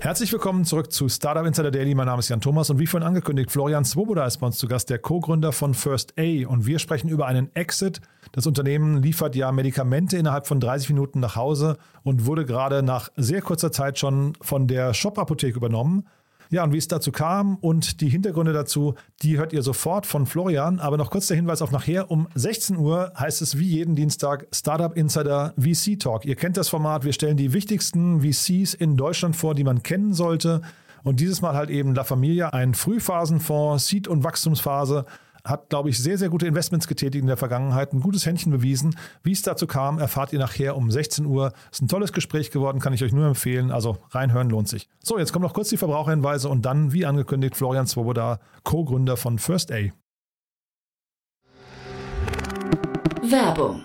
Herzlich willkommen zurück zu Startup Insider Daily. Mein Name ist Jan Thomas und wie vorhin angekündigt, Florian Swoboda ist bei uns zu Gast, der Co-Gründer von First A. Und wir sprechen über einen Exit. Das Unternehmen liefert ja Medikamente innerhalb von 30 Minuten nach Hause und wurde gerade nach sehr kurzer Zeit schon von der Shop-Apotheke übernommen. Ja, und wie es dazu kam und die Hintergründe dazu, die hört ihr sofort von Florian. Aber noch kurz der Hinweis auf nachher. Um 16 Uhr heißt es wie jeden Dienstag Startup Insider VC Talk. Ihr kennt das Format. Wir stellen die wichtigsten VCs in Deutschland vor, die man kennen sollte. Und dieses Mal halt eben La Familia, ein Frühphasenfonds, Seed- und Wachstumsphase hat, glaube ich, sehr, sehr gute Investments getätigt in der Vergangenheit, ein gutes Händchen bewiesen. Wie es dazu kam, erfahrt ihr nachher um 16 Uhr. Ist ein tolles Gespräch geworden, kann ich euch nur empfehlen. Also reinhören lohnt sich. So, jetzt kommen noch kurz die Verbraucherhinweise und dann, wie angekündigt, Florian Swoboda, Co-Gründer von First A. Werbung.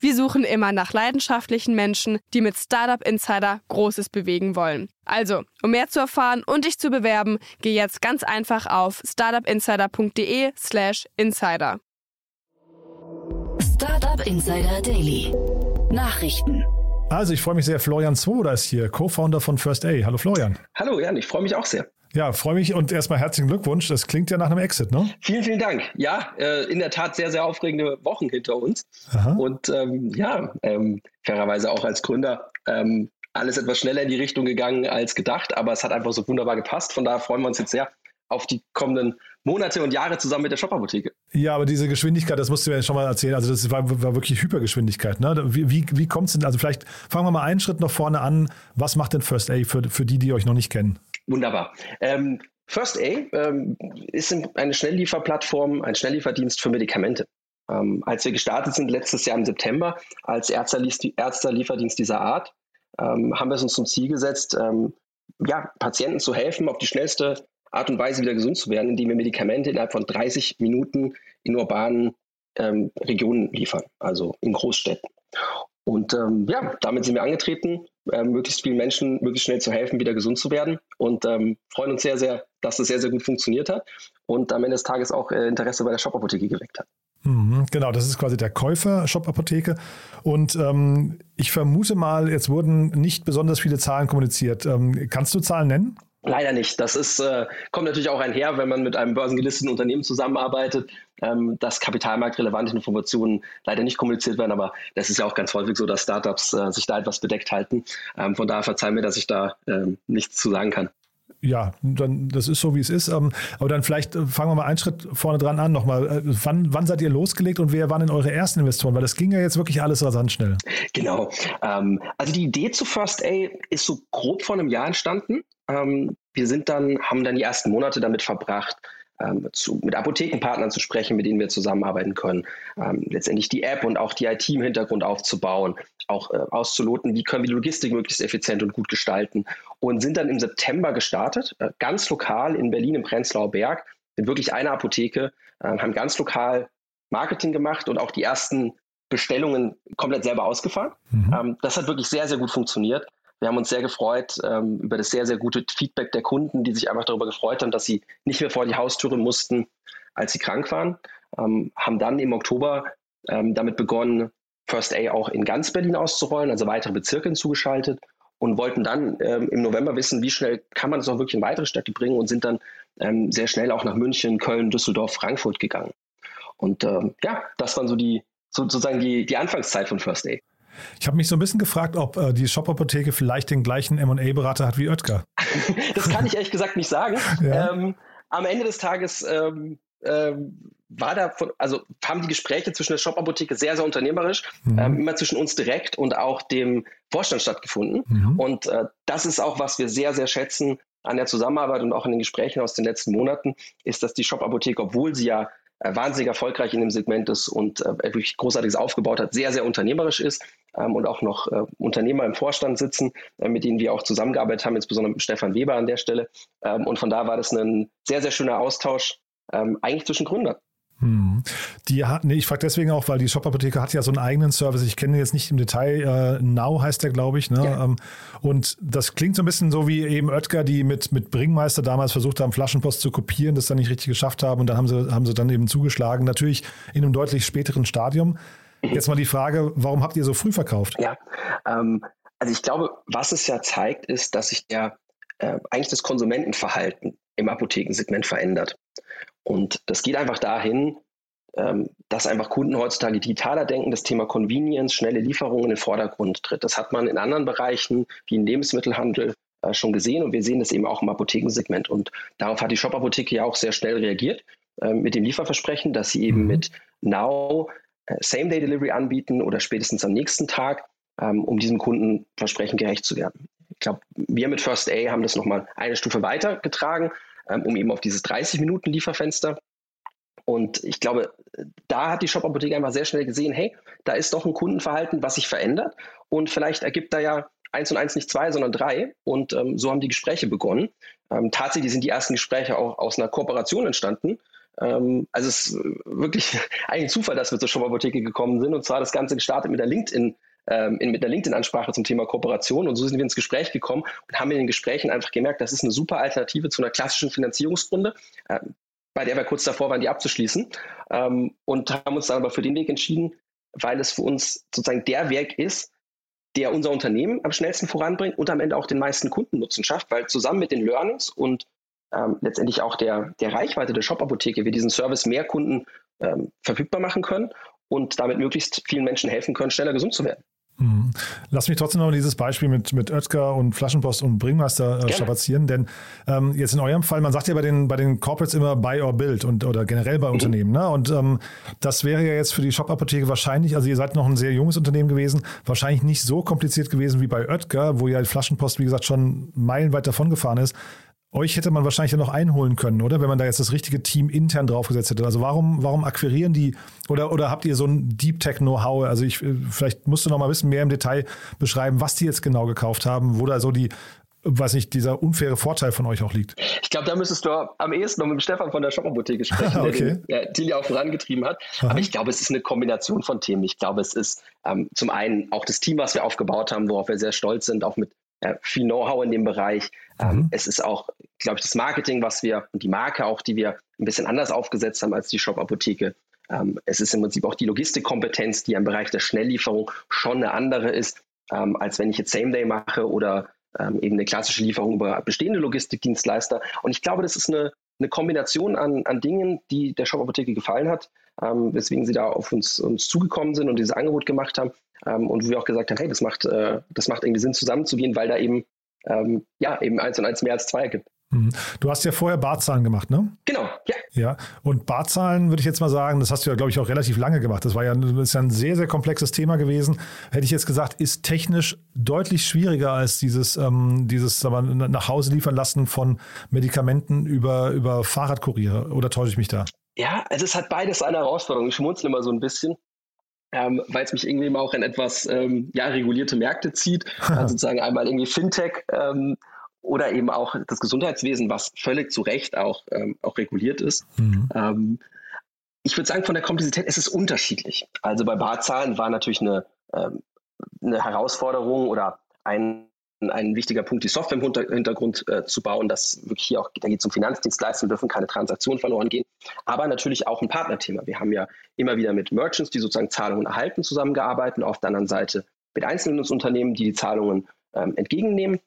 Wir suchen immer nach leidenschaftlichen Menschen, die mit Startup Insider Großes bewegen wollen. Also, um mehr zu erfahren und dich zu bewerben, geh jetzt ganz einfach auf startupinsider.de/slash insider. Startup Insider Daily. Nachrichten. Also, ich freue mich sehr. Florian Swoboda ist hier, Co-Founder von First A. Hallo Florian. Hallo Jan, ich freue mich auch sehr. Ja, freue mich und erstmal herzlichen Glückwunsch. Das klingt ja nach einem Exit, ne? Vielen, vielen Dank. Ja, äh, in der Tat sehr, sehr aufregende Wochen hinter uns. Aha. Und ähm, ja, ähm, fairerweise auch als Gründer ähm, alles etwas schneller in die Richtung gegangen als gedacht, aber es hat einfach so wunderbar gepasst. Von daher freuen wir uns jetzt sehr auf die kommenden Monate und Jahre zusammen mit der Shop-Apotheke. Ja, aber diese Geschwindigkeit, das musst du mir schon mal erzählen. Also das war, war wirklich Hypergeschwindigkeit. Ne? Wie, wie, wie kommt es denn? Also vielleicht fangen wir mal einen Schritt noch vorne an. Was macht denn First A für, für die, die euch noch nicht kennen? Wunderbar. Ähm, First A ähm, ist eine Schnelllieferplattform, ein Schnelllieferdienst für Medikamente. Ähm, als wir gestartet sind letztes Jahr im September als Ärztelieferdienst dieser Art, ähm, haben wir es uns zum Ziel gesetzt, ähm, ja, Patienten zu helfen, auf die schnellste Art und Weise wieder gesund zu werden, indem wir Medikamente innerhalb von 30 Minuten in urbanen ähm, Regionen liefern, also in Großstädten. Und ähm, ja, damit sind wir angetreten, äh, möglichst vielen Menschen möglichst schnell zu helfen, wieder gesund zu werden. Und ähm, freuen uns sehr, sehr, dass das sehr, sehr gut funktioniert hat und am Ende des Tages auch äh, Interesse bei der Shop-Apotheke geweckt hat. Mhm, genau, das ist quasi der Käufer Shop-Apotheke. Und ähm, ich vermute mal, jetzt wurden nicht besonders viele Zahlen kommuniziert. Ähm, kannst du Zahlen nennen? Leider nicht. Das ist, äh, kommt natürlich auch einher, wenn man mit einem börsengelisteten Unternehmen zusammenarbeitet, ähm, dass kapitalmarktrelevante Informationen leider nicht kommuniziert werden. Aber das ist ja auch ganz häufig so, dass Startups äh, sich da etwas bedeckt halten. Ähm, von daher verzeihen mir, dass ich da ähm, nichts zu sagen kann. Ja, dann das ist so, wie es ist. Ähm, aber dann vielleicht äh, fangen wir mal einen Schritt vorne dran an nochmal. Äh, wann, wann seid ihr losgelegt und wer waren denn eure ersten Investoren? Weil das ging ja jetzt wirklich alles rasant schnell. Genau. Ähm, also die Idee zu First A ist so grob vor einem Jahr entstanden. Ähm, wir sind dann, haben dann die ersten Monate damit verbracht, ähm, zu, mit Apothekenpartnern zu sprechen, mit denen wir zusammenarbeiten können, ähm, letztendlich die App und auch die IT im Hintergrund aufzubauen, auch äh, auszuloten, wie können wir die Logistik möglichst effizient und gut gestalten und sind dann im September gestartet, äh, ganz lokal in Berlin im Prenzlauer Berg, mit wirklich einer Apotheke, äh, haben ganz lokal Marketing gemacht und auch die ersten Bestellungen komplett selber ausgefahren. Mhm. Ähm, das hat wirklich sehr, sehr gut funktioniert. Wir haben uns sehr gefreut ähm, über das sehr, sehr gute Feedback der Kunden, die sich einfach darüber gefreut haben, dass sie nicht mehr vor die Haustüre mussten, als sie krank waren. Ähm, haben dann im Oktober ähm, damit begonnen, First A auch in ganz Berlin auszurollen, also weitere Bezirke hinzugeschaltet und wollten dann ähm, im November wissen, wie schnell kann man das auch wirklich in weitere Städte bringen und sind dann ähm, sehr schnell auch nach München, Köln, Düsseldorf, Frankfurt gegangen. Und ähm, ja, das waren so die sozusagen die, die Anfangszeit von First A. Ich habe mich so ein bisschen gefragt, ob äh, die Shop-Apotheke vielleicht den gleichen M&A-Berater hat wie Oetker. das kann ich ehrlich gesagt nicht sagen. Ja. Ähm, am Ende des Tages ähm, ähm, war da von, also haben die Gespräche zwischen der Shop-Apotheke sehr, sehr unternehmerisch, mhm. ähm, immer zwischen uns direkt und auch dem Vorstand stattgefunden. Mhm. Und äh, das ist auch, was wir sehr, sehr schätzen an der Zusammenarbeit und auch in den Gesprächen aus den letzten Monaten, ist, dass die Shop-Apotheke, obwohl sie ja wahnsinnig erfolgreich in dem Segment ist und äh, wirklich Großartiges aufgebaut hat, sehr, sehr unternehmerisch ist ähm, und auch noch äh, Unternehmer im Vorstand sitzen, äh, mit denen wir auch zusammengearbeitet haben, insbesondere mit Stefan Weber an der Stelle. Ähm, und von da war das ein sehr, sehr schöner Austausch, ähm, eigentlich zwischen Gründern. Hm. Die hat, nee, ich frage deswegen auch, weil die Shop-Apotheke hat ja so einen eigenen Service. Ich kenne den jetzt nicht im Detail. Äh, Now heißt der, glaube ich. Ne? Ja. Ähm, und das klingt so ein bisschen so wie eben Oetker, die mit, mit Bringmeister damals versucht haben, Flaschenpost zu kopieren, das dann nicht richtig geschafft haben. Und dann haben sie, haben sie dann eben zugeschlagen. Natürlich in einem deutlich späteren Stadium. Jetzt mal die Frage, warum habt ihr so früh verkauft? Ja, ähm, also ich glaube, was es ja zeigt, ist, dass sich der äh, eigentlich das Konsumentenverhalten im Apothekensegment verändert. Und das geht einfach dahin, ähm, dass einfach Kunden heutzutage digitaler denken, das Thema Convenience, schnelle Lieferungen in den Vordergrund tritt. Das hat man in anderen Bereichen wie im Lebensmittelhandel äh, schon gesehen und wir sehen das eben auch im Apothekensegment. Und darauf hat die Shop-Apotheke ja auch sehr schnell reagiert äh, mit dem Lieferversprechen, dass sie eben mhm. mit Now äh, Same-Day-Delivery anbieten oder spätestens am nächsten Tag, ähm, um diesem Kundenversprechen gerecht zu werden. Ich glaube, wir mit First A haben das nochmal eine Stufe weitergetragen ähm, um eben auf dieses 30-Minuten-Lieferfenster. Und ich glaube, da hat die Shop-Apotheke einfach sehr schnell gesehen, hey, da ist doch ein Kundenverhalten, was sich verändert. Und vielleicht ergibt da ja eins und eins nicht zwei, sondern drei. Und ähm, so haben die Gespräche begonnen. Ähm, tatsächlich sind die ersten Gespräche auch aus einer Kooperation entstanden. Ähm, also es ist wirklich ein Zufall, dass wir zur Shop-Apotheke gekommen sind. Und zwar das Ganze gestartet mit der LinkedIn- ähm, mit einer LinkedIn-Ansprache zum Thema Kooperation. Und so sind wir ins Gespräch gekommen und haben in den Gesprächen einfach gemerkt, das ist eine super Alternative zu einer klassischen Finanzierungsrunde. Äh, bei der wir kurz davor waren, die abzuschließen. Ähm, und haben uns dann aber für den Weg entschieden, weil es für uns sozusagen der Weg ist, der unser Unternehmen am schnellsten voranbringt und am Ende auch den meisten Kundennutzen schafft, weil zusammen mit den Learnings und ähm, letztendlich auch der, der Reichweite der Shop-Apotheke wir diesen Service mehr Kunden ähm, verfügbar machen können und damit möglichst vielen Menschen helfen können, schneller gesund zu werden. Hm. Lass mich trotzdem noch dieses Beispiel mit, mit Oetker und Flaschenpost und Bringmeister äh, strapazieren, denn ähm, jetzt in eurem Fall, man sagt ja bei den, bei den Corporates immer buy or build und, oder generell bei mhm. Unternehmen. Ne? Und ähm, das wäre ja jetzt für die Shop-Apotheke wahrscheinlich, also ihr seid noch ein sehr junges Unternehmen gewesen, wahrscheinlich nicht so kompliziert gewesen wie bei Oetker, wo ja die Flaschenpost, wie gesagt, schon meilenweit davon gefahren ist. Euch hätte man wahrscheinlich ja noch einholen können, oder? Wenn man da jetzt das richtige Team intern draufgesetzt hätte. Also warum, warum akquirieren die oder, oder habt ihr so ein Deep Tech Know-how? Also ich, vielleicht musst du noch mal ein bisschen mehr im Detail beschreiben, was die jetzt genau gekauft haben, wo da so die, weiß nicht, dieser unfaire Vorteil von euch auch liegt. Ich glaube, da müsstest du am ehesten noch mit dem Stefan von der Shop-Apotheke sprechen, okay. der den ja, auch vorangetrieben hat. Aha. Aber ich glaube, es ist eine Kombination von Themen. Ich glaube, es ist ähm, zum einen auch das Team, was wir aufgebaut haben, worauf wir sehr stolz sind, auch mit äh, viel Know-how in dem Bereich. Ähm, mhm. es ist auch, glaube ich, das Marketing, was wir und die Marke auch, die wir ein bisschen anders aufgesetzt haben als die Shop-Apotheke. Ähm, es ist im Prinzip auch die Logistikkompetenz, die im Bereich der Schnelllieferung schon eine andere ist, ähm, als wenn ich jetzt Same-Day mache oder eben eine klassische Lieferung über bestehende Logistikdienstleister. Und ich glaube, das ist eine, eine Kombination an, an Dingen, die der Shop-Apotheke gefallen hat, weswegen sie da auf uns, uns zugekommen sind und dieses Angebot gemacht haben. Ähm, und wo wir auch gesagt haben, hey, das macht, äh, das macht irgendwie Sinn, zusammenzugehen, weil da eben, ähm, ja, eben eins und eins mehr als zwei gibt. Mhm. Du hast ja vorher Barzahlen gemacht, ne? Genau, ja. Ja, und Barzahlen würde ich jetzt mal sagen, das hast du ja, glaube ich, auch relativ lange gemacht. Das war ja, das ist ja ein sehr, sehr komplexes Thema gewesen. Hätte ich jetzt gesagt, ist technisch deutlich schwieriger als dieses, ähm, dieses mal, nach Hause liefern lassen von Medikamenten über, über Fahrradkuriere. Oder täusche ich mich da? Ja, also es hat beides eine Herausforderung. Ich schmunzle immer so ein bisschen ähm, weil es mich irgendwie immer auch in etwas ähm, ja, regulierte Märkte zieht. Also sozusagen einmal irgendwie Fintech ähm, oder eben auch das Gesundheitswesen, was völlig zu Recht auch, ähm, auch reguliert ist. Mhm. Ähm, ich würde sagen, von der Komplexität ist es unterschiedlich. Also bei Barzahlen war natürlich eine, ähm, eine Herausforderung oder ein ein wichtiger Punkt, die Software im Hintergrund äh, zu bauen, dass wirklich hier auch, da geht es um Finanzdienstleistungen, dürfen keine Transaktionen verloren gehen, aber natürlich auch ein Partnerthema. Wir haben ja immer wieder mit Merchants, die sozusagen Zahlungen erhalten, zusammengearbeitet, auf der anderen Seite mit einzelnen Unternehmen, die die Zahlungen ähm, entgegennehmen.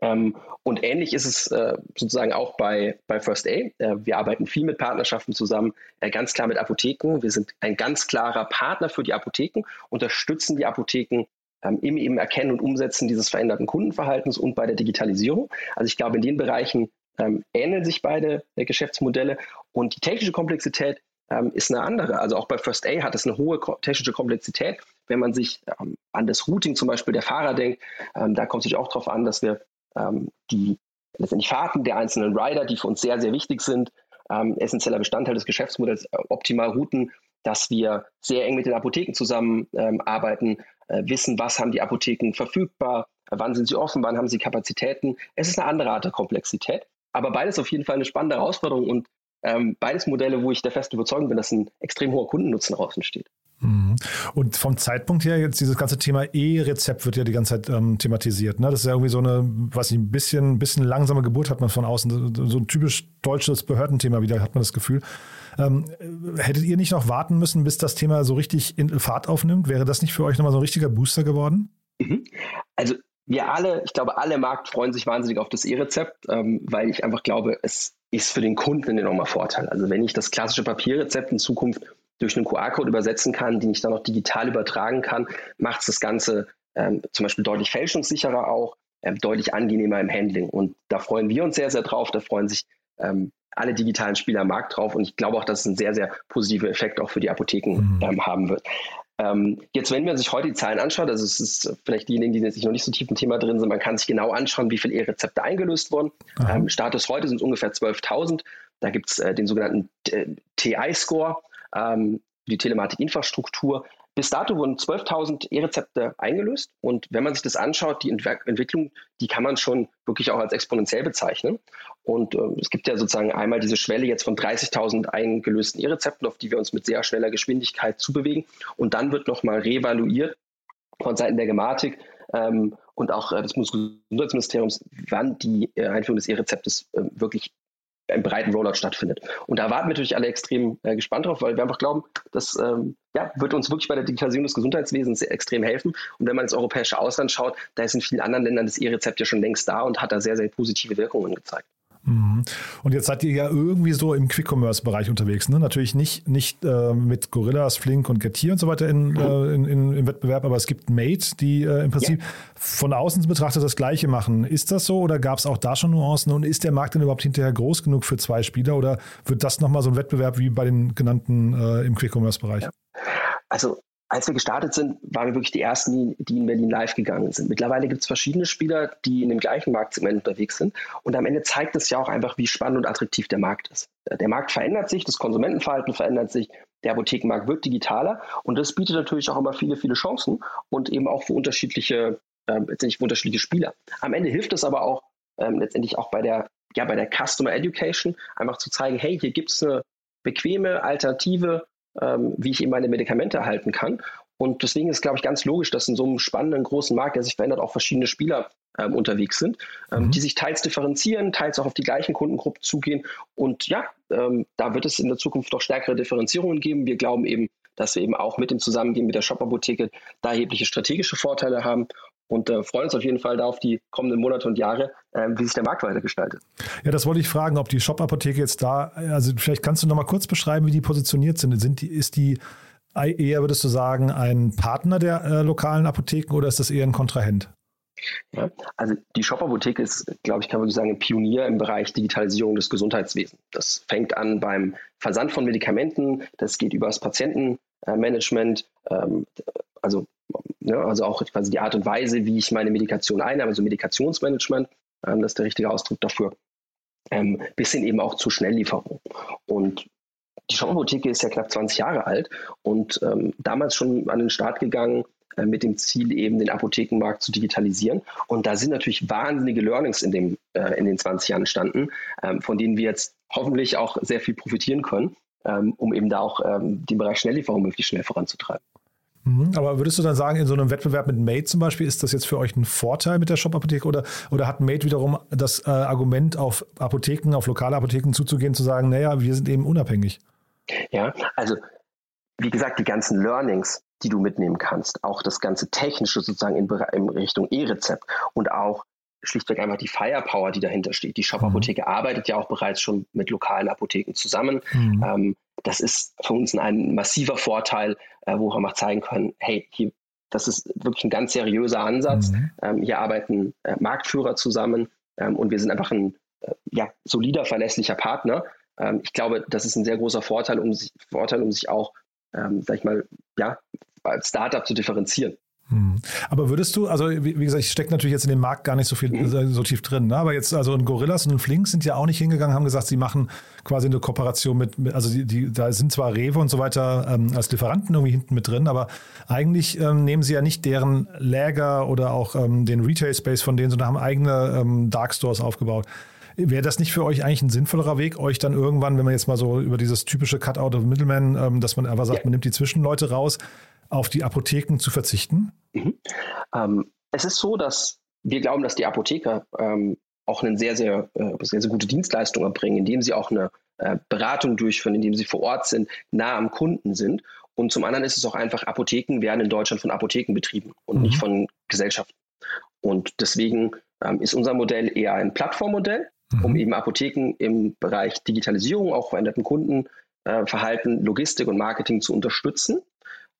Ähm, und ähnlich ist es äh, sozusagen auch bei, bei First A. Äh, wir arbeiten viel mit Partnerschaften zusammen, äh, ganz klar mit Apotheken. Wir sind ein ganz klarer Partner für die Apotheken, unterstützen die Apotheken ähm, im eben Erkennen und Umsetzen dieses veränderten Kundenverhaltens und bei der Digitalisierung. Also ich glaube, in den Bereichen ähm, ähneln sich beide äh, Geschäftsmodelle und die technische Komplexität ähm, ist eine andere. Also auch bei First A hat es eine hohe technische Komplexität. Wenn man sich ähm, an das Routing zum Beispiel der Fahrer denkt, ähm, da kommt es sich auch darauf an, dass wir ähm, die letztendlich Fahrten der einzelnen Rider, die für uns sehr, sehr wichtig sind, essentieller Bestandteil des Geschäftsmodells, äh, optimal routen, dass wir sehr eng mit den Apotheken zusammenarbeiten, wissen, was haben die Apotheken verfügbar, wann sind sie offen, wann haben sie Kapazitäten. Es ist eine andere Art der Komplexität, aber beides auf jeden Fall eine spannende Herausforderung und ähm, beides Modelle, wo ich der festen Überzeugung bin, dass ein extrem hoher Kundennutzen daraus entsteht. Mhm. Und vom Zeitpunkt her, jetzt dieses ganze Thema E-Rezept wird ja die ganze Zeit ähm, thematisiert. Ne? Das ist ja irgendwie so eine, was ich ein bisschen, bisschen langsame Geburt hat man von außen. So ein typisch deutsches Behördenthema wieder, hat man das Gefühl. Ähm, hättet ihr nicht noch warten müssen, bis das Thema so richtig in Fahrt aufnimmt? Wäre das nicht für euch nochmal so ein richtiger Booster geworden? Mhm. Also wir alle, ich glaube, alle Markt freuen sich wahnsinnig auf das E-Rezept, ähm, weil ich einfach glaube, es ist für den Kunden ein enormer Vorteil. Also wenn ich das klassische Papierrezept in Zukunft durch einen QR-Code übersetzen kann, den ich dann auch digital übertragen kann, macht es das Ganze ähm, zum Beispiel deutlich fälschungssicherer auch, ähm, deutlich angenehmer im Handling. Und da freuen wir uns sehr, sehr drauf. Da freuen sich ähm, alle digitalen Spieler am Markt drauf. Und ich glaube auch, dass es einen sehr, sehr positiven Effekt auch für die Apotheken mhm. Ähm, haben wird. Ähm, jetzt, wenn man sich heute die Zahlen anschaut, also es ist vielleicht diejenigen, die sich noch nicht so tief im Thema drin sind, man kann sich genau anschauen, wie viele E-Rezepte eingelöst wurden. Ähm, Status heute sind es ungefähr 12.000. Da gibt es äh, den sogenannten äh, TI-Score, ähm, die Telematikinfrastruktur. Bis dato wurden 12.000 E-Rezepte eingelöst und wenn man sich das anschaut, die Entwer Entwicklung, die kann man schon wirklich auch als exponentiell bezeichnen. Und äh, es gibt ja sozusagen einmal diese Schwelle jetzt von 30.000 eingelösten E-Rezepten, auf die wir uns mit sehr schneller Geschwindigkeit zubewegen. Und dann wird nochmal reevaluiert von Seiten der Gematik ähm, und auch äh, des Gesundheitsministeriums, wann die äh, Einführung des E-Rezeptes äh, wirklich einen breiten Rollout stattfindet. Und da warten wir natürlich alle extrem äh, gespannt drauf, weil wir einfach glauben, das ähm, ja, wird uns wirklich bei der Digitalisierung des Gesundheitswesens extrem helfen. Und wenn man ins europäische Ausland schaut, da ist in vielen anderen Ländern das E-Rezept ja schon längst da und hat da sehr, sehr positive Wirkungen gezeigt. Mhm. Und jetzt seid ihr ja irgendwie so im Quick-Commerce-Bereich unterwegs. Ne? Natürlich nicht, nicht äh, mit Gorillas, Flink und Getir und so weiter in, mhm. äh, in, in, im Wettbewerb, aber es gibt Mate, die äh, im Prinzip ja. von außen betrachtet das Gleiche machen. Ist das so oder gab es auch da schon Nuancen? Und ist der Markt denn überhaupt hinterher groß genug für zwei Spieler oder wird das nochmal so ein Wettbewerb wie bei den genannten äh, im Quick-Commerce-Bereich? Ja. Also als wir gestartet sind, waren wir wirklich die ersten, die in Berlin live gegangen sind. Mittlerweile gibt es verschiedene Spieler, die in dem gleichen Marktsegment unterwegs sind. Und am Ende zeigt es ja auch einfach, wie spannend und attraktiv der Markt ist. Der Markt verändert sich, das Konsumentenverhalten verändert sich, der Apothekenmarkt wird digitaler und das bietet natürlich auch immer viele, viele Chancen und eben auch für unterschiedliche, äh, letztendlich für unterschiedliche Spieler. Am Ende hilft es aber auch ähm, letztendlich auch bei der, ja, bei der Customer Education, einfach zu zeigen, hey, hier gibt es eine bequeme Alternative ähm, wie ich eben meine Medikamente erhalten kann. Und deswegen ist, glaube ich, ganz logisch, dass in so einem spannenden großen Markt, der sich verändert, auch verschiedene Spieler ähm, unterwegs sind, ähm, mhm. die sich teils differenzieren, teils auch auf die gleichen Kundengruppen zugehen. Und ja, ähm, da wird es in der Zukunft doch stärkere Differenzierungen geben. Wir glauben eben, dass wir eben auch mit dem Zusammengehen mit der Shop-Apotheke da erhebliche strategische Vorteile haben und äh, freuen uns auf jeden Fall da auf die kommenden Monate und Jahre, äh, wie sich der Markt weiter gestaltet. Ja, das wollte ich fragen, ob die Shop-Apotheke jetzt da, also vielleicht kannst du noch mal kurz beschreiben, wie die positioniert sind. sind die, ist die eher, würdest du sagen, ein Partner der äh, lokalen Apotheken oder ist das eher ein Kontrahent? Ja, also die Shop-Apotheke ist, glaube ich, kann man sagen, ein Pionier im Bereich Digitalisierung des Gesundheitswesens. Das fängt an beim Versand von Medikamenten, das geht über das Patientenmanagement, ähm, also Ne? Also auch quasi die Art und Weise, wie ich meine Medikation einnehme, also Medikationsmanagement, ähm, das ist der richtige Ausdruck dafür, ähm, bis hin eben auch zur Schnelllieferung. Und die Shop-Apotheke ist ja knapp 20 Jahre alt und ähm, damals schon an den Start gegangen äh, mit dem Ziel, eben den Apothekenmarkt zu digitalisieren. Und da sind natürlich wahnsinnige Learnings in, dem, äh, in den 20 Jahren entstanden, ähm, von denen wir jetzt hoffentlich auch sehr viel profitieren können, ähm, um eben da auch ähm, den Bereich Schnelllieferung möglichst schnell voranzutreiben. Mhm. Aber würdest du dann sagen, in so einem Wettbewerb mit Mate zum Beispiel, ist das jetzt für euch ein Vorteil mit der Shop-Apotheke oder, oder hat Mate wiederum das äh, Argument, auf Apotheken, auf lokale Apotheken zuzugehen, zu sagen, naja, wir sind eben unabhängig? Ja, also wie gesagt, die ganzen Learnings, die du mitnehmen kannst, auch das ganze Technische sozusagen in, in Richtung E-Rezept und auch schlichtweg einfach die Firepower, die dahinter steht. Die Shop-Apotheke mhm. arbeitet ja auch bereits schon mit lokalen Apotheken zusammen. Mhm. Ähm, das ist für uns ein massiver Vorteil, äh, wo wir mal zeigen können, hey, hier, das ist wirklich ein ganz seriöser Ansatz. Mhm. Ähm, hier arbeiten äh, Marktführer zusammen ähm, und wir sind einfach ein äh, ja, solider, verlässlicher Partner. Ähm, ich glaube, das ist ein sehr großer Vorteil, um sich, Vorteil, um sich auch, ähm, sag ich mal, ja, als Startup zu differenzieren. Hm. Aber würdest du, also wie, gesagt, ich stecke natürlich jetzt in dem Markt gar nicht so viel mhm. so tief drin, ne? aber jetzt, also ein Gorillas und ein Flink sind ja auch nicht hingegangen, haben gesagt, sie machen quasi eine Kooperation mit, also die, die da sind zwar Rewe und so weiter ähm, als Lieferanten irgendwie hinten mit drin, aber eigentlich ähm, nehmen sie ja nicht deren Lager oder auch ähm, den Retail-Space von denen, sondern haben eigene ähm, Dark Stores aufgebaut. Wäre das nicht für euch eigentlich ein sinnvollerer Weg, euch dann irgendwann, wenn man jetzt mal so über dieses typische Cutout of Middleman, ähm, dass man einfach sagt, ja. man nimmt die Zwischenleute raus, auf die Apotheken zu verzichten? Mhm. Ähm, es ist so, dass wir glauben, dass die Apotheker ähm, auch eine sehr, sehr, äh, sehr, sehr gute Dienstleistung erbringen, indem sie auch eine äh, Beratung durchführen, indem sie vor Ort sind, nah am Kunden sind. Und zum anderen ist es auch einfach, Apotheken werden in Deutschland von Apotheken betrieben und mhm. nicht von Gesellschaften. Und deswegen ähm, ist unser Modell eher ein Plattformmodell, mhm. um eben Apotheken im Bereich Digitalisierung, auch veränderten Kundenverhalten, äh, Logistik und Marketing zu unterstützen.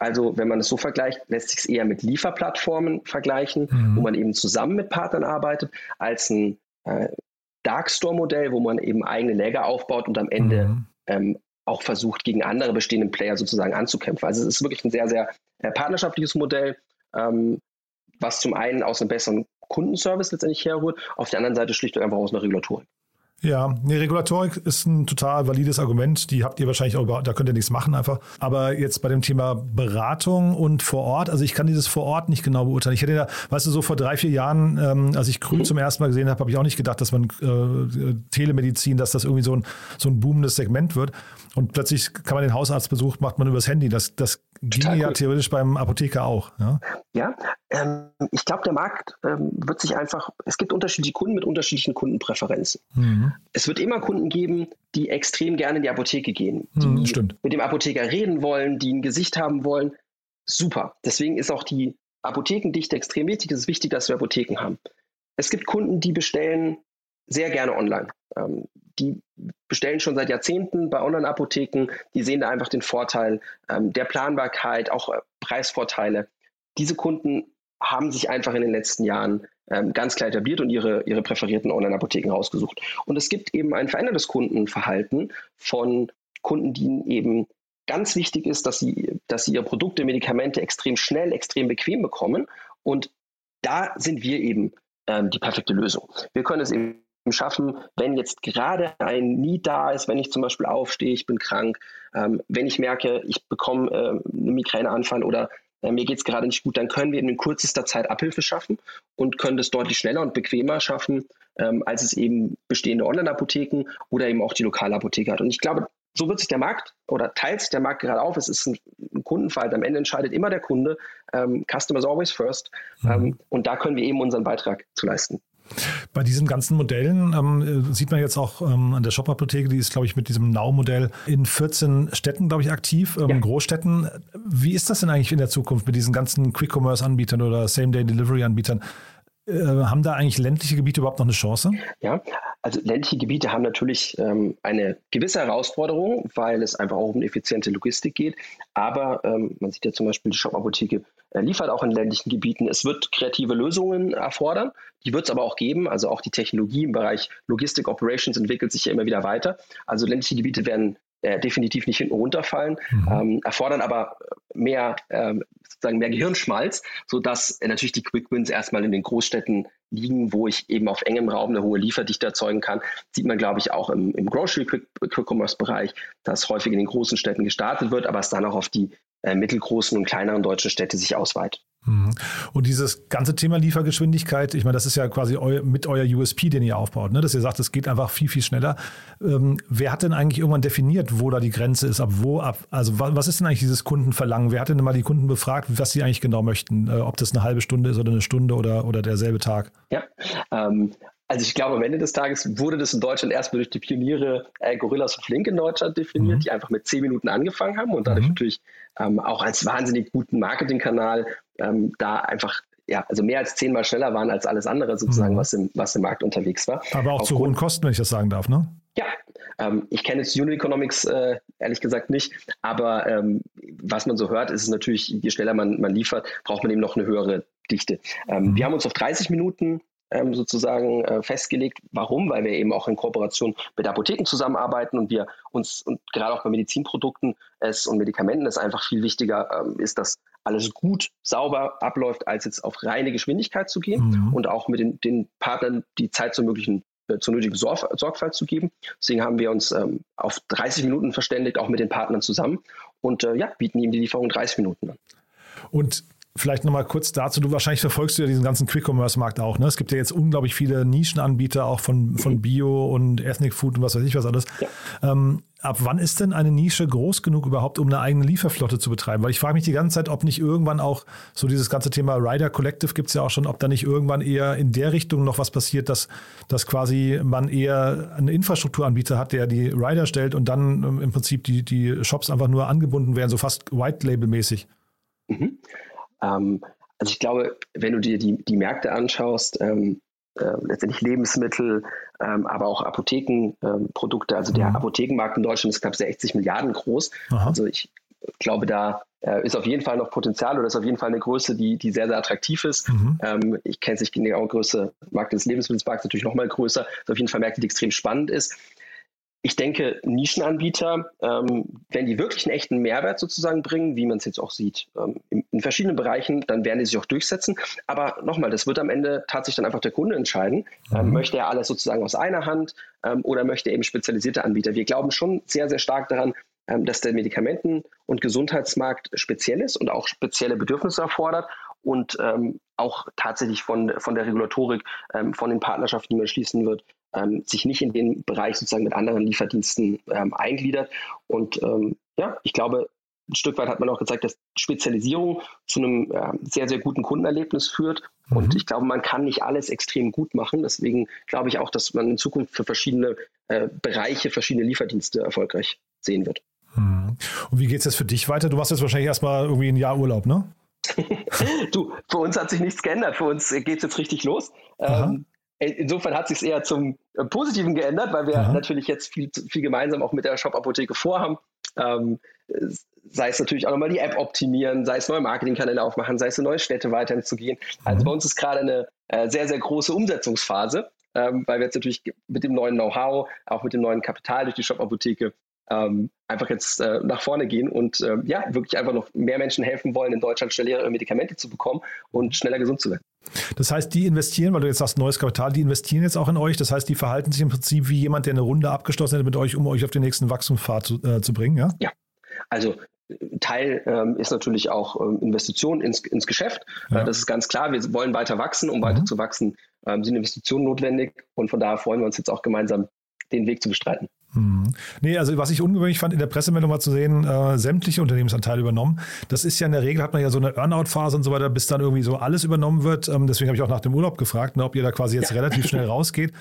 Also wenn man es so vergleicht, lässt sich es eher mit Lieferplattformen vergleichen, mhm. wo man eben zusammen mit Partnern arbeitet, als ein äh, Darkstore-Modell, wo man eben eigene Läger aufbaut und am Ende mhm. ähm, auch versucht, gegen andere bestehende Player sozusagen anzukämpfen. Also es ist wirklich ein sehr, sehr äh, partnerschaftliches Modell, ähm, was zum einen aus einem besseren Kundenservice letztendlich herrührt, auf der anderen Seite schlicht und einfach aus einer Regulatorik. Ja, nee, Regulatorik ist ein total valides Argument. Die habt ihr wahrscheinlich auch, über, da könnt ihr nichts machen einfach. Aber jetzt bei dem Thema Beratung und vor Ort, also ich kann dieses vor Ort nicht genau beurteilen. Ich hätte ja, weißt du, so vor drei, vier Jahren, ähm, als ich Grün zum ersten Mal gesehen habe, habe ich auch nicht gedacht, dass man äh, Telemedizin, dass das irgendwie so ein, so ein boomendes Segment wird. Und plötzlich kann man den Hausarztbesuch, macht man übers Handy. Das, das Ginge ja theoretisch beim Apotheker auch. Ja, ja ähm, ich glaube, der Markt ähm, wird sich einfach, es gibt unterschiedliche Kunden mit unterschiedlichen Kundenpräferenzen. Mhm. Es wird immer Kunden geben, die extrem gerne in die Apotheke gehen, die mhm, stimmt. mit dem Apotheker reden wollen, die ein Gesicht haben wollen. Super. Deswegen ist auch die Apothekendichte extrem wichtig. Es ist wichtig, dass wir Apotheken haben. Es gibt Kunden, die bestellen sehr gerne online. Ähm, die bestellen schon seit Jahrzehnten bei Online-Apotheken. Die sehen da einfach den Vorteil ähm, der Planbarkeit, auch äh, Preisvorteile. Diese Kunden haben sich einfach in den letzten Jahren ähm, ganz klar etabliert und ihre, ihre präferierten Online-Apotheken rausgesucht. Und es gibt eben ein verändertes Kundenverhalten von Kunden, die eben ganz wichtig ist, dass sie, dass sie ihre Produkte, Medikamente extrem schnell, extrem bequem bekommen. Und da sind wir eben ähm, die perfekte Lösung. Wir können es eben schaffen, wenn jetzt gerade ein Need da ist, wenn ich zum Beispiel aufstehe, ich bin krank, ähm, wenn ich merke, ich bekomme äh, einen Migräneanfall oder äh, mir geht es gerade nicht gut, dann können wir in kürzester Zeit Abhilfe schaffen und können das deutlich schneller und bequemer schaffen, ähm, als es eben bestehende Online-Apotheken oder eben auch die lokale Apotheke hat. Und ich glaube, so wird sich der Markt oder teilt sich der Markt gerade auf. Es ist ein, ein Kundenfall. Am Ende entscheidet immer der Kunde. Ähm, Customers always first. Mhm. Ähm, und da können wir eben unseren Beitrag zu leisten. Bei diesen ganzen Modellen ähm, sieht man jetzt auch ähm, an der Shop-Apotheke, die ist, glaube ich, mit diesem Now-Modell in 14 Städten, glaube ich, aktiv, ähm, ja. Großstädten. Wie ist das denn eigentlich in der Zukunft mit diesen ganzen Quick-Commerce-Anbietern oder Same-Day-Delivery-Anbietern? Äh, haben da eigentlich ländliche Gebiete überhaupt noch eine Chance? Ja, also ländliche Gebiete haben natürlich ähm, eine gewisse Herausforderung, weil es einfach auch um effiziente Logistik geht. Aber ähm, man sieht ja zum Beispiel, die Shop-Apotheke äh, liefert auch in ländlichen Gebieten. Es wird kreative Lösungen erfordern. Die wird es aber auch geben. Also auch die Technologie im Bereich Logistik Operations entwickelt sich ja immer wieder weiter. Also ländliche Gebiete werden äh, definitiv nicht hinten runterfallen, mhm. ähm, erfordern aber mehr, ähm, sozusagen mehr Gehirnschmalz, sodass äh, natürlich die Quick Wins erstmal in den Großstädten liegen, wo ich eben auf engem Raum eine hohe Lieferdichte erzeugen kann. Sieht man, glaube ich, auch im, im Grocery Quick, Commerce Bereich, dass häufig in den großen Städten gestartet wird, aber es dann auch auf die äh, mittelgroßen und kleineren deutschen Städte sich ausweitet. Mhm. Und dieses ganze Thema Liefergeschwindigkeit, ich meine, das ist ja quasi eu mit euer USP, den ihr aufbaut, ne? dass ihr sagt, es geht einfach viel, viel schneller. Ähm, wer hat denn eigentlich irgendwann definiert, wo da die Grenze ist, ab wo ab? Also was ist denn eigentlich dieses Kundenverlangen? Wer hat denn mal die Kunden befragt, was sie eigentlich genau möchten? Äh, ob das eine halbe Stunde ist oder eine Stunde oder, oder derselbe Tag? Ja, ähm, also ich glaube, am Ende des Tages wurde das in Deutschland erstmal durch die Pioniere äh, Gorillas und Flink in Deutschland definiert, mhm. die einfach mit zehn Minuten angefangen haben und dadurch mhm. natürlich ähm, auch als wahnsinnig guten Marketingkanal ähm, da einfach ja, also mehr als zehnmal schneller waren als alles andere sozusagen, mhm. was, im, was im Markt unterwegs war. Aber auch Aufgrund, zu hohen Kosten, wenn ich das sagen darf, ne? Ja, ähm, ich kenne jetzt Unit Economics äh, ehrlich gesagt nicht, aber ähm, was man so hört, ist es natürlich, je schneller man, man liefert, braucht man eben noch eine höhere Dichte. Ähm, mhm. Wir haben uns auf 30 Minuten ähm, sozusagen äh, festgelegt. Warum? Weil wir eben auch in Kooperation mit Apotheken zusammenarbeiten und wir uns und gerade auch bei Medizinprodukten es und Medikamenten es einfach viel wichtiger ähm, ist, dass alles gut, sauber abläuft, als jetzt auf reine Geschwindigkeit zu gehen mhm. und auch mit den, den Partnern die Zeit zur möglichen äh, zur nötigen Sorg Sorgfalt zu geben. Deswegen haben wir uns ähm, auf 30 Minuten verständigt, auch mit den Partnern zusammen und äh, ja, bieten ihm die Lieferung 30 Minuten an. Und Vielleicht nochmal kurz dazu, du wahrscheinlich verfolgst du ja diesen ganzen Quick-Commerce-Markt auch. Ne? Es gibt ja jetzt unglaublich viele Nischenanbieter, auch von, von mhm. Bio und Ethnic Food und was weiß ich was alles. Ja. Ähm, ab wann ist denn eine Nische groß genug überhaupt, um eine eigene Lieferflotte zu betreiben? Weil ich frage mich die ganze Zeit, ob nicht irgendwann auch so dieses ganze Thema Rider Collective gibt es ja auch schon, ob da nicht irgendwann eher in der Richtung noch was passiert, dass, dass quasi man eher einen Infrastrukturanbieter hat, der die Rider stellt und dann ähm, im Prinzip die, die Shops einfach nur angebunden werden, so fast White-Label-mäßig. Mhm. Ähm, also ich glaube, wenn du dir die, die Märkte anschaust, ähm, äh, letztendlich Lebensmittel, ähm, aber auch Apothekenprodukte, also der mhm. Apothekenmarkt in Deutschland ist knapp 60 Milliarden groß. Aha. Also ich glaube, da äh, ist auf jeden Fall noch Potenzial oder ist auf jeden Fall eine Größe, die, die sehr, sehr attraktiv ist. Mhm. Ähm, ich kenne sich die genaue Größe Markt des Lebensmittelmarkts natürlich noch mal größer. Ist auf jeden Fall Märkte, die extrem spannend ist ich denke, Nischenanbieter, ähm, wenn die wirklich einen echten Mehrwert sozusagen bringen, wie man es jetzt auch sieht, ähm, in, in, verschiedenen Bereichen, dann werden die sich auch durchsetzen. Aber nochmal, das wird am Ende tatsächlich dann einfach der Kunde entscheiden. Ähm, mhm. möchte er alles sozusagen aus einer Hand ähm, oder möchte er eben spezialisierte Anbieter? Wir glauben schon sehr, sehr stark daran, ähm, dass der Medikamenten- und Gesundheitsmarkt speziell ist und auch spezielle Bedürfnisse erfordert und ähm, auch tatsächlich von, von der Regulatorik, von den Partnerschaften, die man schließen wird, ähm, sich nicht in den Bereich sozusagen mit anderen Lieferdiensten ähm, eingliedert. Und ähm, ja, ich glaube, ein Stück weit hat man auch gezeigt, dass Spezialisierung zu einem äh, sehr, sehr guten Kundenerlebnis führt. Mhm. Und ich glaube, man kann nicht alles extrem gut machen. Deswegen glaube ich auch, dass man in Zukunft für verschiedene äh, Bereiche, verschiedene Lieferdienste erfolgreich sehen wird. Mhm. Und wie geht es jetzt für dich weiter? Du machst jetzt wahrscheinlich erstmal irgendwie ein Jahr Urlaub, ne? du, für uns hat sich nichts geändert. Für uns geht es jetzt richtig los. Ähm, Insofern hat sich eher zum äh, Positiven geändert, weil wir Aha. natürlich jetzt viel, viel gemeinsam auch mit der Shop-Apotheke vorhaben. Ähm, sei es natürlich auch nochmal die App optimieren, sei es neue Marketingkanäle aufmachen, sei es in neue Städte weiterhin zu gehen. Also mhm. bei uns ist gerade eine äh, sehr, sehr große Umsetzungsphase, ähm, weil wir jetzt natürlich mit dem neuen Know-how, auch mit dem neuen Kapital durch die Shop-Apotheke ähm, einfach jetzt äh, nach vorne gehen und äh, ja, wirklich einfach noch mehr Menschen helfen wollen, in Deutschland schnellere Medikamente zu bekommen und schneller gesund zu werden. Das heißt, die investieren, weil du jetzt sagst, neues Kapital, die investieren jetzt auch in euch. Das heißt, die verhalten sich im Prinzip wie jemand, der eine Runde abgeschlossen hat mit euch, um euch auf den nächsten Wachstumspfad zu, äh, zu bringen, ja? Ja. Also Teil ähm, ist natürlich auch ähm, Investitionen ins, ins Geschäft. Ja. Äh, das ist ganz klar. Wir wollen weiter wachsen. Um mhm. weiter zu wachsen, ähm, sind Investitionen notwendig. Und von daher freuen wir uns jetzt auch gemeinsam, den Weg zu bestreiten. Hm. Nee, also was ich ungewöhnlich fand, in der Pressemeldung mal zu sehen, äh, sämtliche Unternehmensanteile übernommen. Das ist ja in der Regel, hat man ja so eine Earnout-Phase und so weiter, bis dann irgendwie so alles übernommen wird. Ähm, deswegen habe ich auch nach dem Urlaub gefragt, ne, ob ihr da quasi jetzt ja. relativ schnell rausgeht.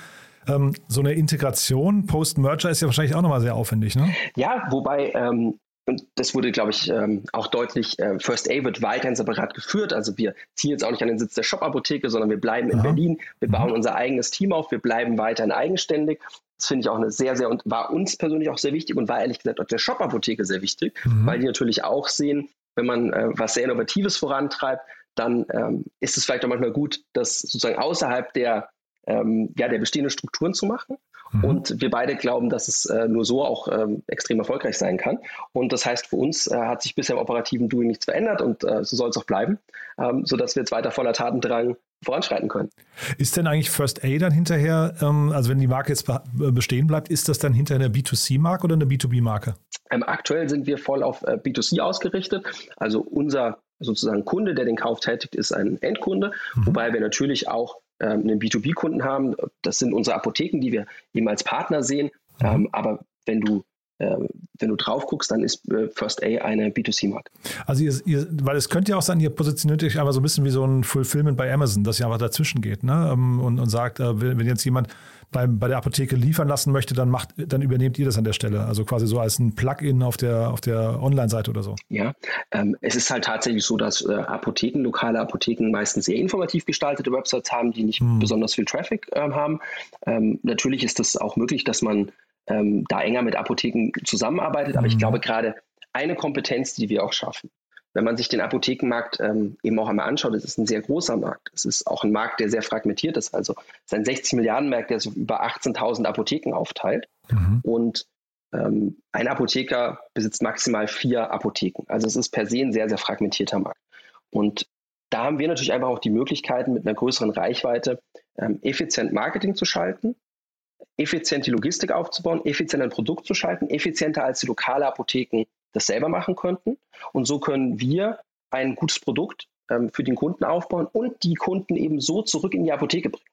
Ähm, so eine Integration post-Merger ist ja wahrscheinlich auch nochmal sehr aufwendig, ne? Ja, wobei ähm, und das wurde, glaube ich, ähm, auch deutlich, äh, First A wird weiterhin separat geführt. Also wir ziehen jetzt auch nicht an den Sitz der Shop-Apotheke, sondern wir bleiben in Aha. Berlin. Wir bauen mhm. unser eigenes Team auf. Wir bleiben weiterhin eigenständig. Das finde ich auch eine sehr, sehr und war uns persönlich auch sehr wichtig und war ehrlich gesagt auch der Shop-Apotheke sehr wichtig, mhm. weil die natürlich auch sehen, wenn man äh, was sehr Innovatives vorantreibt, dann ähm, ist es vielleicht auch manchmal gut, das sozusagen außerhalb der, ähm, ja, der bestehenden Strukturen zu machen. Mhm. Und wir beide glauben, dass es äh, nur so auch ähm, extrem erfolgreich sein kann. Und das heißt, für uns äh, hat sich bisher im operativen Doing nichts verändert und äh, so soll es auch bleiben, ähm, sodass wir jetzt weiter voller Tatendrang voranschreiten können. Ist denn eigentlich First A dann hinterher, ähm, also wenn die Marke jetzt bestehen bleibt, ist das dann hinterher eine B2C-Marke oder eine B2B-Marke? Ähm, aktuell sind wir voll auf äh, B2C ausgerichtet. Also unser sozusagen Kunde, der den Kauf tätigt, ist ein Endkunde, mhm. wobei wir natürlich auch einen B2B-Kunden haben. Das sind unsere Apotheken, die wir eben als Partner sehen. Mhm. Ähm, aber wenn du ähm, wenn du drauf guckst, dann ist äh, First A eine B2C-Marke. Also ihr, ihr, weil es könnte ja auch sein, ihr positioniert euch einfach so ein bisschen wie so ein Fulfillment bei Amazon, dass ihr einfach dazwischen geht ne? Ähm, und, und sagt, äh, wenn jetzt jemand bei, bei der Apotheke liefern lassen möchte, dann macht, dann übernehmt ihr das an der Stelle. Also quasi so als ein Plugin auf der, auf der Online-Seite oder so. Ja, ähm, es ist halt tatsächlich so, dass äh, Apotheken, lokale Apotheken meistens sehr informativ gestaltete Websites haben, die nicht hm. besonders viel Traffic äh, haben. Ähm, natürlich ist es auch möglich, dass man ähm, da enger mit Apotheken zusammenarbeitet. Aber mhm. ich glaube, gerade eine Kompetenz, die wir auch schaffen, wenn man sich den Apothekenmarkt ähm, eben auch einmal anschaut, es ist ein sehr großer Markt. Es ist auch ein Markt, der sehr fragmentiert ist. Also es ist ein 60 Milliarden Markt, der so über 18.000 Apotheken aufteilt. Mhm. Und ähm, ein Apotheker besitzt maximal vier Apotheken. Also es ist per se ein sehr, sehr fragmentierter Markt. Und da haben wir natürlich einfach auch die Möglichkeiten, mit einer größeren Reichweite ähm, effizient Marketing zu schalten, effizient die Logistik aufzubauen, effizient ein Produkt zu schalten, effizienter als die lokale Apotheken das selber machen könnten. Und so können wir ein gutes Produkt ähm, für den Kunden aufbauen und die Kunden eben so zurück in die Apotheke bringen.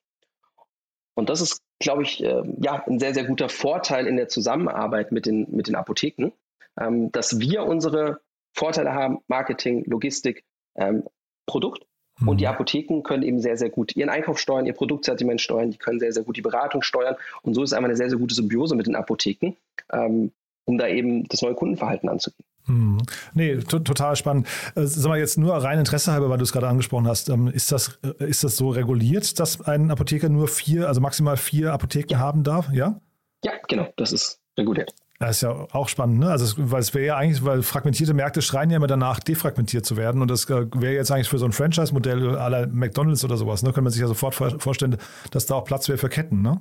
Und das ist, glaube ich, äh, ja, ein sehr, sehr guter Vorteil in der Zusammenarbeit mit den, mit den Apotheken, ähm, dass wir unsere Vorteile haben, Marketing, Logistik, ähm, Produkt. Mhm. Und die mhm. Apotheken können eben sehr, sehr gut ihren Einkauf steuern, ihr Produktsortiment steuern, die können sehr, sehr gut die Beratung steuern. Und so ist es einfach eine sehr, sehr gute Symbiose mit den Apotheken, ähm, um da eben das neue Kundenverhalten anzugehen. Hm. Nee, total spannend. Äh, sag mal jetzt nur rein Interesse halber, weil du es gerade angesprochen hast. Ähm, ist, das, äh, ist das so reguliert, dass ein Apotheker nur vier, also maximal vier Apotheken ja. haben darf? Ja? Ja, genau, das ist reguliert. Das ist ja auch spannend, ne? Also, weil es wäre ja eigentlich, weil fragmentierte Märkte schreien ja immer danach, defragmentiert zu werden. Und das äh, wäre jetzt eigentlich für so ein Franchise-Modell aller McDonalds oder sowas, ne? Könnte man sich ja sofort vorstellen, dass da auch Platz wäre für Ketten, ne?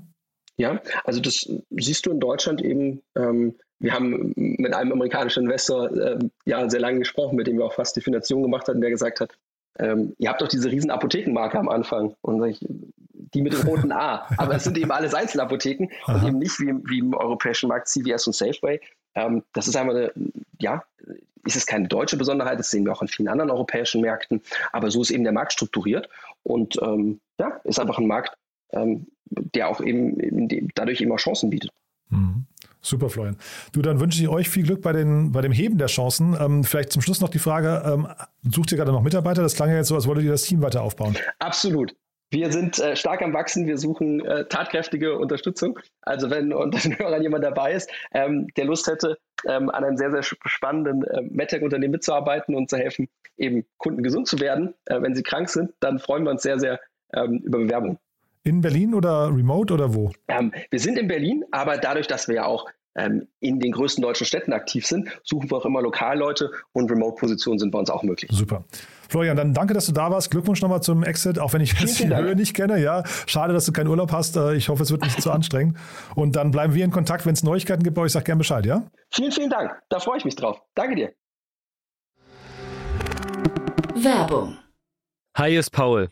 Ja, also das siehst du in Deutschland eben. Ähm, wir haben mit einem amerikanischen Investor äh, ja sehr lange gesprochen, mit dem wir auch fast die Finanzierung gemacht hatten, der gesagt hat, ähm, ihr habt doch diese riesen Apothekenmarke am Anfang. Und ich, die mit dem roten A. Aber es sind eben alles Einzelapotheken Aha. und eben nicht wie, wie, im europäischen Markt CVS und Safeway. Ähm, das ist einmal eine, ja, ist es keine deutsche Besonderheit, das sehen wir auch in vielen anderen europäischen Märkten, aber so ist eben der Markt strukturiert und ähm, ja, ist einfach ein Markt, ähm, der auch eben dadurch immer Chancen bietet. Mhm. Super, Florian. Du, dann wünsche ich euch viel Glück bei, den, bei dem Heben der Chancen. Ähm, vielleicht zum Schluss noch die Frage, ähm, sucht ihr gerade noch Mitarbeiter? Das klang ja jetzt so, als wolltet ihr das Team weiter aufbauen. Absolut. Wir sind äh, stark am Wachsen, wir suchen äh, tatkräftige Unterstützung. Also wenn unter den Hörern jemand dabei ist, ähm, der Lust hätte, ähm, an einem sehr, sehr spannenden äh, MedTech-Unternehmen mitzuarbeiten und zu helfen, eben Kunden gesund zu werden, äh, wenn sie krank sind, dann freuen wir uns sehr, sehr ähm, über Bewerbungen. In Berlin oder remote oder wo? Ähm, wir sind in Berlin, aber dadurch, dass wir ja auch ähm, in den größten deutschen Städten aktiv sind, suchen wir auch immer Lokalleute und Remote-Positionen sind bei uns auch möglich. Super. Florian, dann danke, dass du da warst. Glückwunsch nochmal zum Exit, auch wenn ich jetzt die Höhe nicht kenne. Ja, schade, dass du keinen Urlaub hast. Äh, ich hoffe, es wird nicht zu anstrengend. Und dann bleiben wir in Kontakt. Wenn es Neuigkeiten gibt, ich sag gerne Bescheid, ja? Vielen, vielen Dank. Da freue ich mich drauf. Danke dir. Werbung. Hi, ist Paul.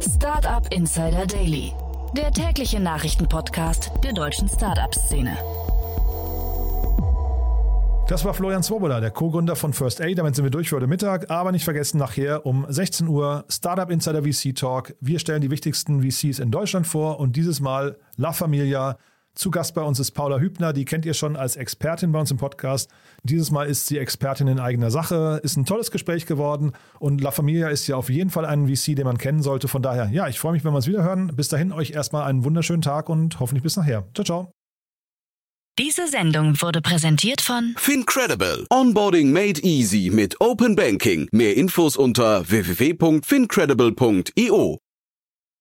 Startup Insider Daily, der tägliche Nachrichtenpodcast der deutschen Startup-Szene. Das war Florian Swoboda, der Co-Gründer von First Aid. Damit sind wir durch für heute Mittag. Aber nicht vergessen, nachher um 16 Uhr Startup Insider VC Talk. Wir stellen die wichtigsten VCs in Deutschland vor und dieses Mal La Familia zu Gast bei uns ist Paula Hübner, die kennt ihr schon als Expertin bei uns im Podcast. Dieses Mal ist sie Expertin in eigener Sache, ist ein tolles Gespräch geworden und La Familia ist ja auf jeden Fall ein VC, den man kennen sollte. Von daher, ja, ich freue mich, wenn wir uns wieder hören. Bis dahin euch erstmal einen wunderschönen Tag und hoffentlich bis nachher. Ciao, ciao. Diese Sendung wurde präsentiert von Fincredible. Onboarding made easy mit Open Banking. Mehr Infos unter www.fincredible.io.